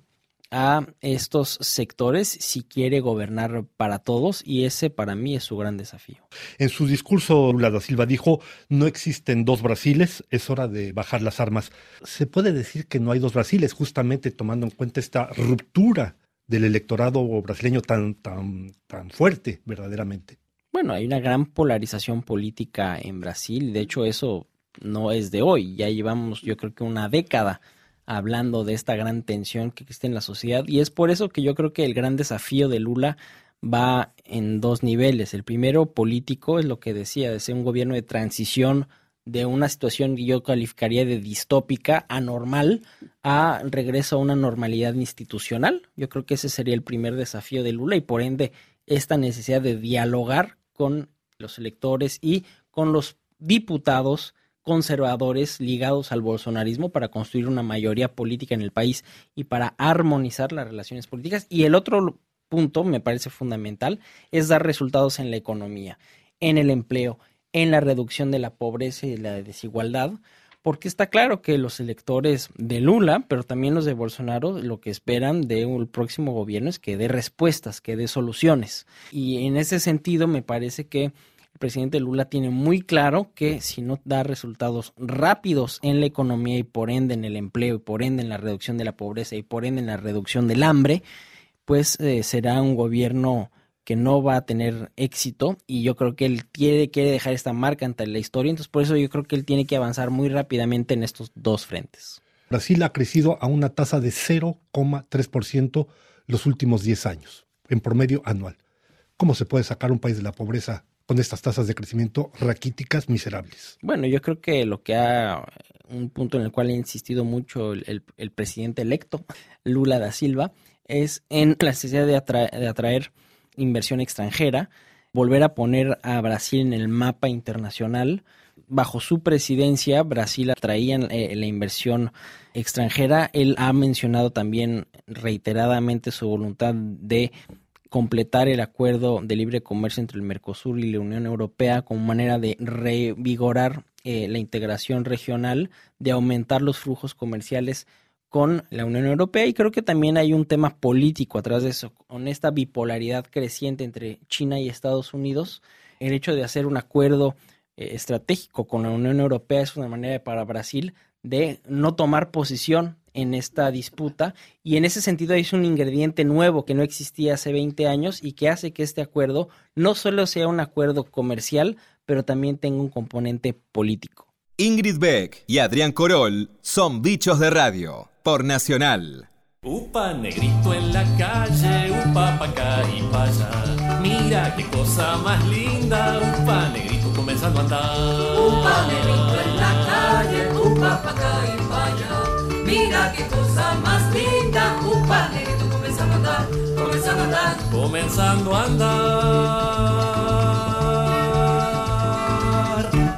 H: a estos sectores si quiere gobernar para todos y ese para mí es su gran desafío.
G: En su discurso Lula da Silva dijo, no existen dos Brasiles, es hora de bajar las armas. Se puede decir que no hay dos Brasiles, justamente tomando en cuenta esta ruptura del electorado brasileño tan, tan, tan fuerte verdaderamente.
H: Bueno, hay una gran polarización política en Brasil. De hecho, eso no es de hoy. Ya llevamos, yo creo que una década hablando de esta gran tensión que existe en la sociedad. Y es por eso que yo creo que el gran desafío de Lula va en dos niveles. El primero, político, es lo que decía, de ser un gobierno de transición de una situación que yo calificaría de distópica, anormal, a regreso a una normalidad institucional. Yo creo que ese sería el primer desafío de Lula y por ende esta necesidad de dialogar con los electores y con los diputados conservadores ligados al bolsonarismo para construir una mayoría política en el país y para armonizar las relaciones políticas. Y el otro punto, me parece fundamental, es dar resultados en la economía, en el empleo, en la reducción de la pobreza y la desigualdad, porque está claro que los electores de Lula, pero también los de Bolsonaro, lo que esperan de un próximo gobierno es que dé respuestas, que dé soluciones. Y en ese sentido, me parece que el presidente Lula tiene muy claro que si no da resultados rápidos en la economía y por ende en el empleo y por ende en la reducción de la pobreza y por ende en la reducción del hambre, pues eh, será un gobierno que no va a tener éxito y yo creo que él quiere, quiere dejar esta marca ante la historia, entonces por eso yo creo que él tiene que avanzar muy rápidamente en estos dos frentes.
G: Brasil ha crecido a una tasa de 0,3% los últimos 10 años, en promedio anual. ¿Cómo se puede sacar un país de la pobreza con estas tasas de crecimiento raquíticas miserables?
H: Bueno, yo creo que lo que ha, un punto en el cual ha insistido mucho el, presidente electo, Lula da Silva, es en la necesidad de, de atraer inversión extranjera, volver a poner a Brasil en el mapa internacional. Bajo su presidencia, Brasil atraía eh, la inversión extranjera. Él ha mencionado también reiteradamente su voluntad de completar el acuerdo de libre comercio entre el Mercosur y la Unión Europea como manera de revigorar eh, la integración regional, de aumentar los flujos comerciales con la Unión Europea. Y creo que también hay un tema político atrás de eso, con esta bipolaridad creciente entre China y Estados Unidos, el hecho de hacer un acuerdo eh, estratégico con la Unión Europea es una manera para Brasil de no tomar posición en esta disputa y en ese sentido es un ingrediente nuevo que no existía hace 20 años y que hace que este acuerdo no solo sea un acuerdo comercial, pero también tenga un componente político.
C: Ingrid Beck y Adrián Corol son bichos de radio por Nacional.
J: Upa, negrito en la calle, upa pa' acá y pa' allá. Mira qué cosa más linda, upa, negrito comenzando a andar.
K: Upa, negrito en la calle, upa pa' acá y pa' allá. Mira qué cosa más linda, upa, negrito comenzando a andar, comenzando a andar.
J: Comenzando a andar.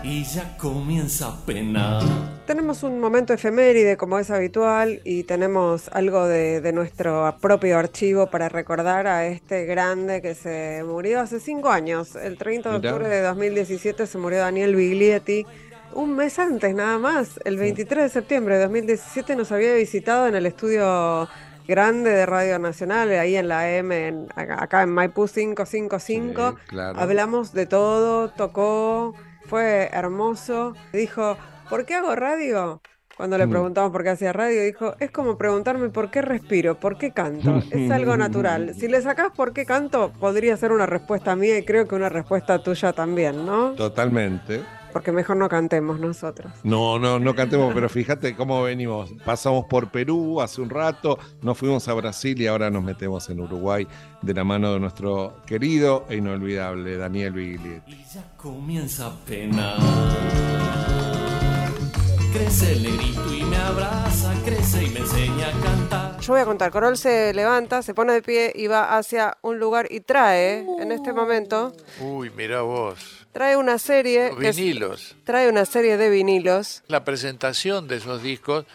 J: Y ya comienza a penar.
A: Tenemos un momento efeméride como es habitual y tenemos algo de, de nuestro propio archivo para recordar a este grande que se murió hace cinco años. El 30 de octubre de 2017 se murió Daniel Biglietti. Un mes antes nada más, el 23 de septiembre de 2017 nos había visitado en el estudio grande de Radio Nacional, ahí en la M, en- acá en Maipú 555.
B: Sí, claro.
A: Hablamos de todo, tocó, fue hermoso. Dijo, ¿por qué hago radio? Cuando le
B: Mm.
A: preguntamos por qué hacía radio, dijo, es como preguntarme por qué respiro, por qué canto. Es algo natural. Si le sacás por qué canto, podría ser una respuesta mía y creo que una respuesta tuya también, ¿no?
B: Totalmente.
A: Porque mejor no cantemos nosotros.
B: No, no, no cantemos, pero fíjate cómo venimos. Pasamos por Perú hace un rato, nos fuimos a Brasil y ahora nos metemos en Uruguay de la mano de nuestro querido e inolvidable Daniel Biglietti.
J: Y ya comienza a penar. Crece el negrito y me abraza, crece y me enseña a cantar.
A: Yo voy a contar, Corol se levanta, se pone de pie y va hacia un lugar y trae, en este momento,
L: Uy, mira vos.
A: trae una serie...
L: Los
A: es-
L: vinilos.
A: trae una serie de vinilos.
L: La presentación de esos discos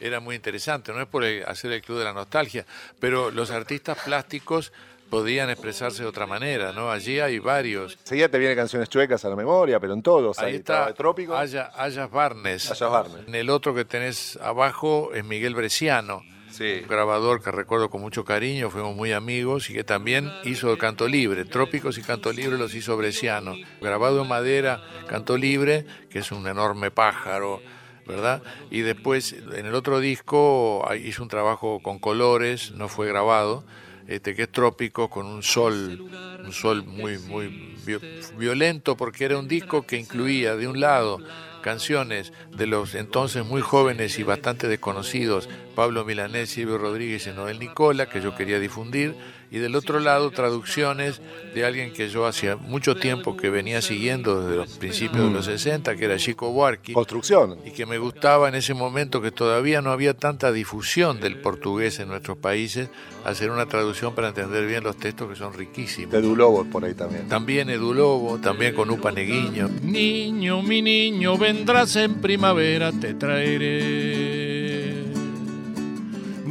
L: era muy interesante, no es por el- hacer el club de la nostalgia, pero los artistas plásticos podían expresarse de otra manera, ¿no? Allí hay varios.
M: Seguía te vienen canciones chuecas a la memoria, pero en todos.
L: Ahí
M: estaba
L: está
M: Trópico.
L: Aya- Ayas Barnes.
M: Ayas Barnes.
L: En el otro que tenés abajo es Miguel Bresciano.
M: Sí.
L: Un grabador que recuerdo con mucho cariño, fuimos muy amigos y que también hizo Canto Libre. Trópicos y Canto Libre los hizo Bresciano. Grabado en madera, Canto Libre, que es un enorme pájaro, ¿verdad? Y después en el otro disco hizo un trabajo con colores, no fue grabado, este, que es Trópico, con un sol, un sol muy, muy vi- violento, porque era un disco que incluía de un lado canciones de los entonces muy jóvenes y bastante desconocidos Pablo Milanés, Silvio Rodríguez y Noel Nicola, que yo quería difundir, y del otro lado traducciones de alguien que yo hacía mucho tiempo que venía siguiendo desde los principios de los 60, que era Chico Buarque.
M: Construcción.
L: Y que me gustaba en ese momento que todavía no había tanta difusión del portugués en nuestros países, hacer una traducción para entender bien los textos que son riquísimos.
M: De Dulobo por ahí también.
L: También Edu Lobo, también con Upa Neguiño.
J: Niño, mi niño, vendrás en primavera, te traeré.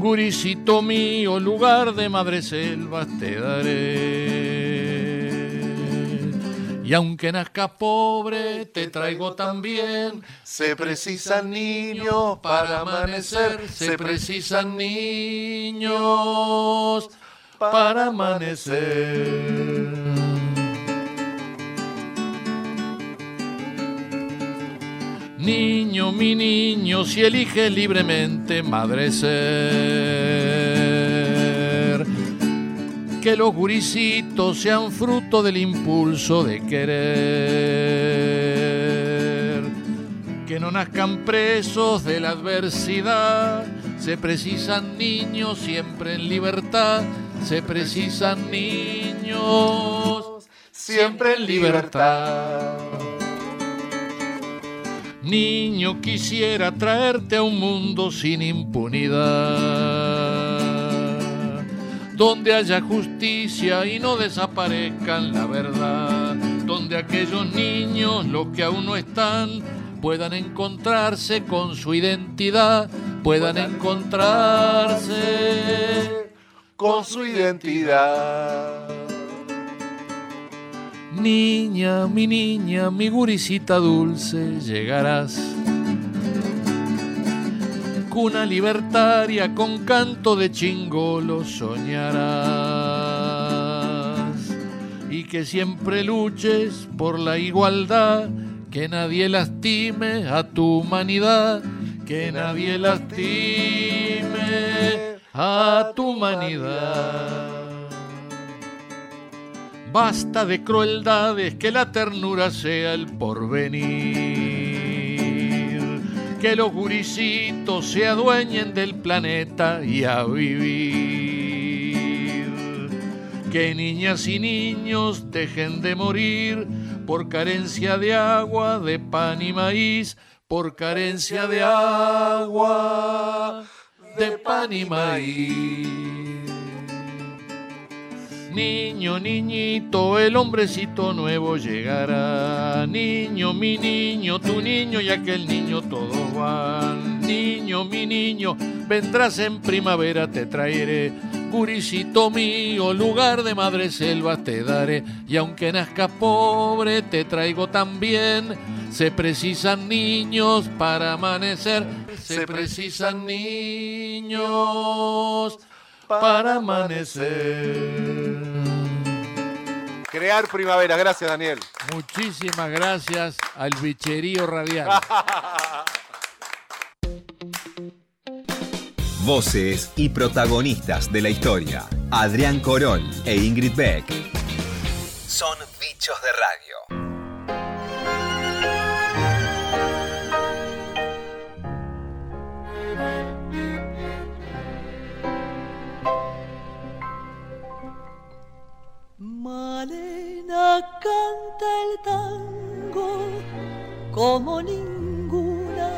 J: Guricito mío, lugar de madre selvas te daré. Y aunque nazcas pobre, te traigo también.
M: Se precisan niños para amanecer.
J: Se precisan niños para amanecer. Niño, mi niño, si eliges libremente madre ser, que los guricitos sean fruto del impulso de querer, que no nazcan presos de la adversidad, se precisan niños siempre en libertad, se precisan niños siempre en libertad. Niño, quisiera traerte a un mundo sin impunidad, donde haya justicia y no desaparezcan la verdad, donde aquellos niños, los que aún no están, puedan encontrarse con su identidad, puedan encontrarse
M: con su identidad.
J: Niña, mi niña, mi guricita dulce, llegarás. cuna libertaria con canto de chingolo soñarás. Y que siempre luches por la igualdad, que nadie lastime a tu humanidad, que nadie lastime a tu humanidad. Basta de crueldades, que la ternura sea el porvenir. Que los guricitos se adueñen del planeta y a vivir. Que niñas y niños dejen de morir por carencia de agua, de pan y maíz, por carencia de agua, de pan y maíz. Niño, niñito, el hombrecito nuevo llegará. Niño, mi niño, tu niño y aquel niño todos van. Niño, mi niño, vendrás en primavera, te traeré. Guricito mío, lugar de madre selvas te daré. Y aunque nazcas pobre, te traigo también. Se precisan niños para amanecer. Se precisan niños para amanecer.
B: Crear primavera. Gracias, Daniel.
J: Muchísimas gracias al bicherío radial.
C: Voces y protagonistas de la historia. Adrián Corol e Ingrid Beck. Son bichos de radio.
N: Malena canta el tango como ninguna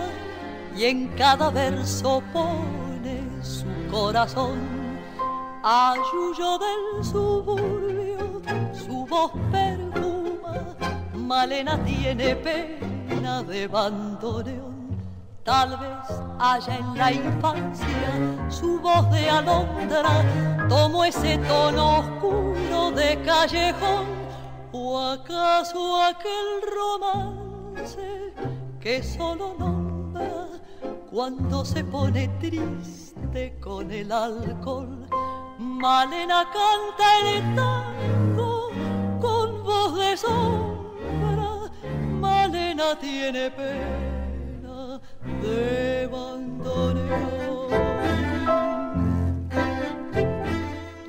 N: y en cada verso pone su corazón. Ayuyo del suburbio, su voz perfuma, Malena tiene pena de bandoneón. Tal vez haya en la infancia su voz de alondra, tomó ese tono oscuro de callejón, o acaso aquel romance que solo nombra cuando se pone triste con el alcohol. Malena canta el tango con voz de sombra, Malena tiene pena de.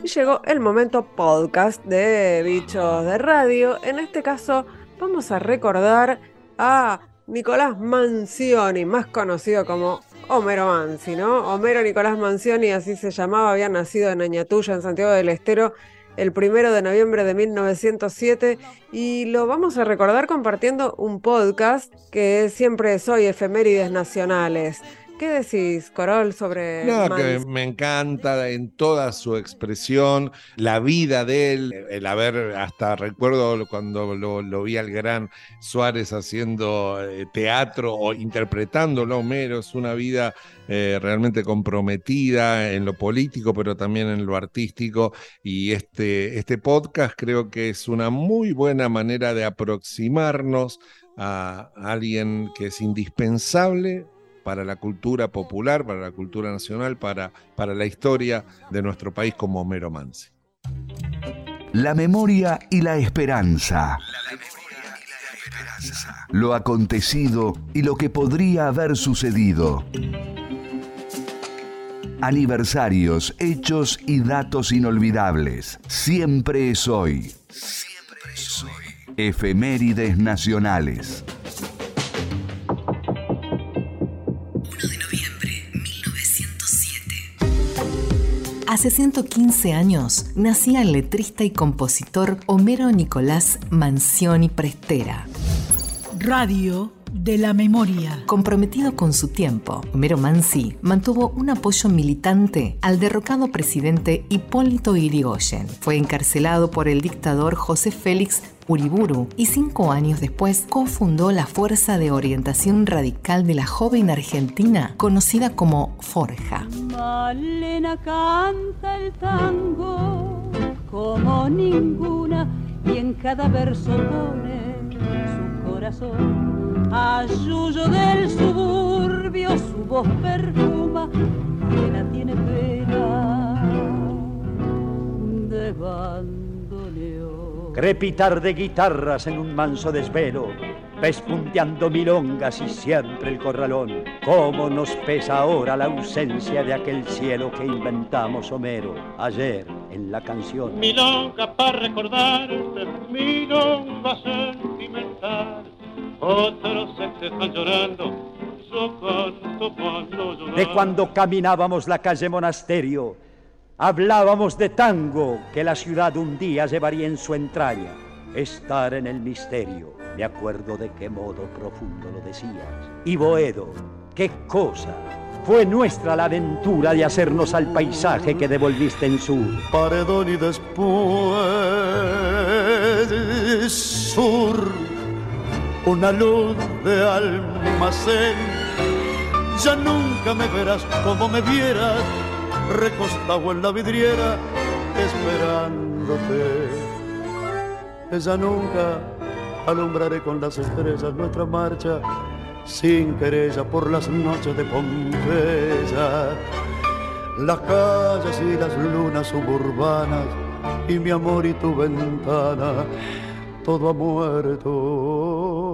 A: Y llegó el momento podcast de Bichos de Radio. En este caso vamos a recordar a Nicolás Mancioni, más conocido como Homero Mansi, ¿no? Homero Nicolás Mancioni, así se llamaba, había nacido en Añatuya, en Santiago del Estero, el primero de noviembre de 1907 y lo vamos a recordar compartiendo un podcast que siempre soy efemérides nacionales. ¿Qué decís, Corol, sobre
B: No, que me encanta en toda su expresión, la vida de él, el haber, hasta recuerdo cuando lo, lo vi al gran Suárez haciendo eh, teatro o interpretándolo, Homero, es una vida eh, realmente comprometida en lo político, pero también en lo artístico. Y este, este podcast creo que es una muy buena manera de aproximarnos a alguien que es indispensable para la cultura popular, para la cultura nacional, para, para la historia de nuestro país como Homero Mansi.
O: La memoria y la esperanza. Lo acontecido y lo que podría haber sucedido. Aniversarios, hechos y datos inolvidables. Siempre es hoy. Efemérides nacionales.
P: Hace 115 años nacía el letrista y compositor Homero Nicolás Mancioni Prestera.
Q: Radio de la memoria.
P: Comprometido con su tiempo, Homero Mansi mantuvo un apoyo militante al derrocado presidente Hipólito Yrigoyen. Fue encarcelado por el dictador José Félix Uriburu y cinco años después cofundó la Fuerza de Orientación Radical de la Joven Argentina, conocida como Forja.
N: Malena canta el tango como ninguna y en cada verso pone su corazón ayuyo del suburbio, su voz perfuma, que la tiene pena de bandoneón.
R: Crepitar de guitarras en un manso desvelo, pespunteando milongas y siempre el corralón. Cómo nos pesa ahora la ausencia de aquel cielo que inventamos Homero ayer en la canción.
S: Milonga para recordarte, milonga sentimental otros se están llorando.
R: De cuando caminábamos la calle Monasterio, hablábamos de tango que la ciudad un día llevaría en su entraña. Estar en el misterio, me acuerdo de qué modo profundo lo decías. Y Boedo, qué cosa. Fue nuestra la aventura de hacernos al paisaje que devolviste en sur.
T: Paredón y después sur, una luz de almacén. Ya nunca me verás como me vieras, recostado en la vidriera, esperándote. Ya nunca alumbraré con las estrellas nuestra marcha, sin querella por las noches de Pompeya. Las calles y las lunas suburbanas, y mi amor y tu ventana, todo ha muerto.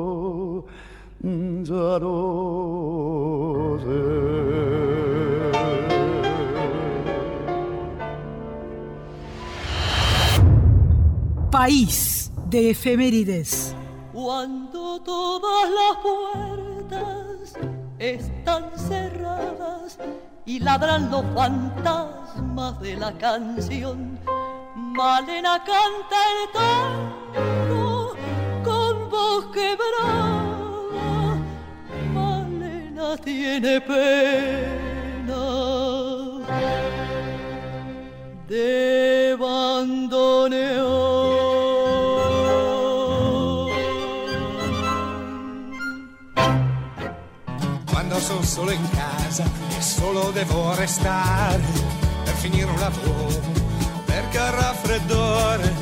Q: País de efemérides.
N: Cuando todas las puertas están cerradas y ladran los fantasmas de la canción, Malena canta el tango con voz quebrada. Malena tiene pena. De
U: Quando sono solo in casa e solo devo restare per finire un lavoro, perché al raffreddore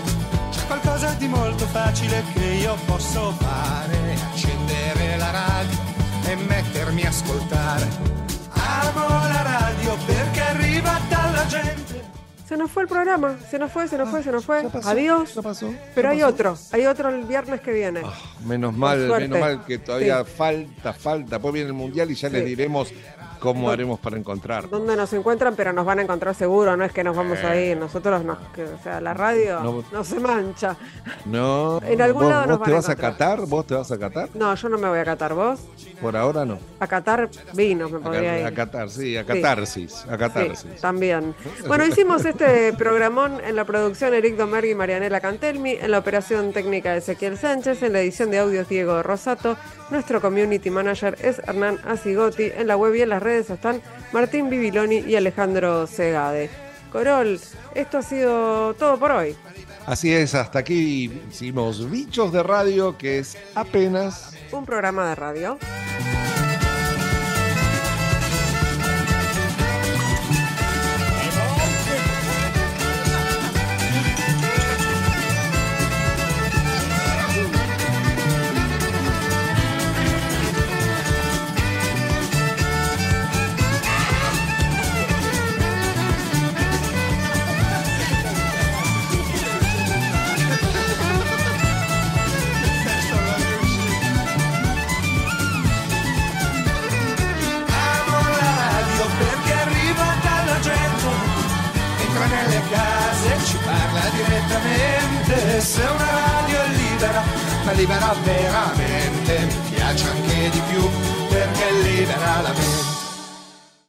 U: c'è qualcosa di molto facile che io posso fare, accendere la radio e mettermi a ascoltare. Amo la radio perché arriva dalla gente.
A: Se nos fue el programa, se nos fue, se nos fue, se nos fue.
B: pasó,
A: Adiós.
B: ya pasó,
A: Pero
B: ya
A: hay
B: pasó.
A: otro, hay otro el viernes que viene.
B: Menos mal, menos mal que todavía
A: Sí.
B: falta, falta. Después viene el mundial y ya les
A: Sí.
B: diremos cómo haremos para encontrar.
A: ¿Dónde nos encuentran? Pero nos van a encontrar seguro, no es que nos vamos a
B: Eh.
A: ir. Nosotros, nos, que, o sea, la radio
B: No.
A: no, se mancha.
B: No.
A: En algún
B: ¿Vos,
A: lado nos
B: vos
A: van
B: te vas a
A: encontrar.
B: catar? ¿Vos te vas a catar?
A: No, yo no me voy a catar. ¿Vos?
B: Por ahora no.
A: A catar vinos me podría ir.
B: a catar, sí, a
A: Sí.
B: catarsis. A catarsis.
A: Sí, también. Bueno, hicimos este programón en la producción Eric Domergui y Marianela Cantelmi, en la operación técnica Ezequiel Sánchez, en la edición de audios Diego Rosato, nuestro community manager es Hernán Asigotti, en la web y en las redes están Martín Bibiloni y Alejandro Segade. Corol, esto ha sido todo por hoy.
B: Así es, hasta aquí hicimos Bichos de Radio, que es apenas
A: Un programa de radio.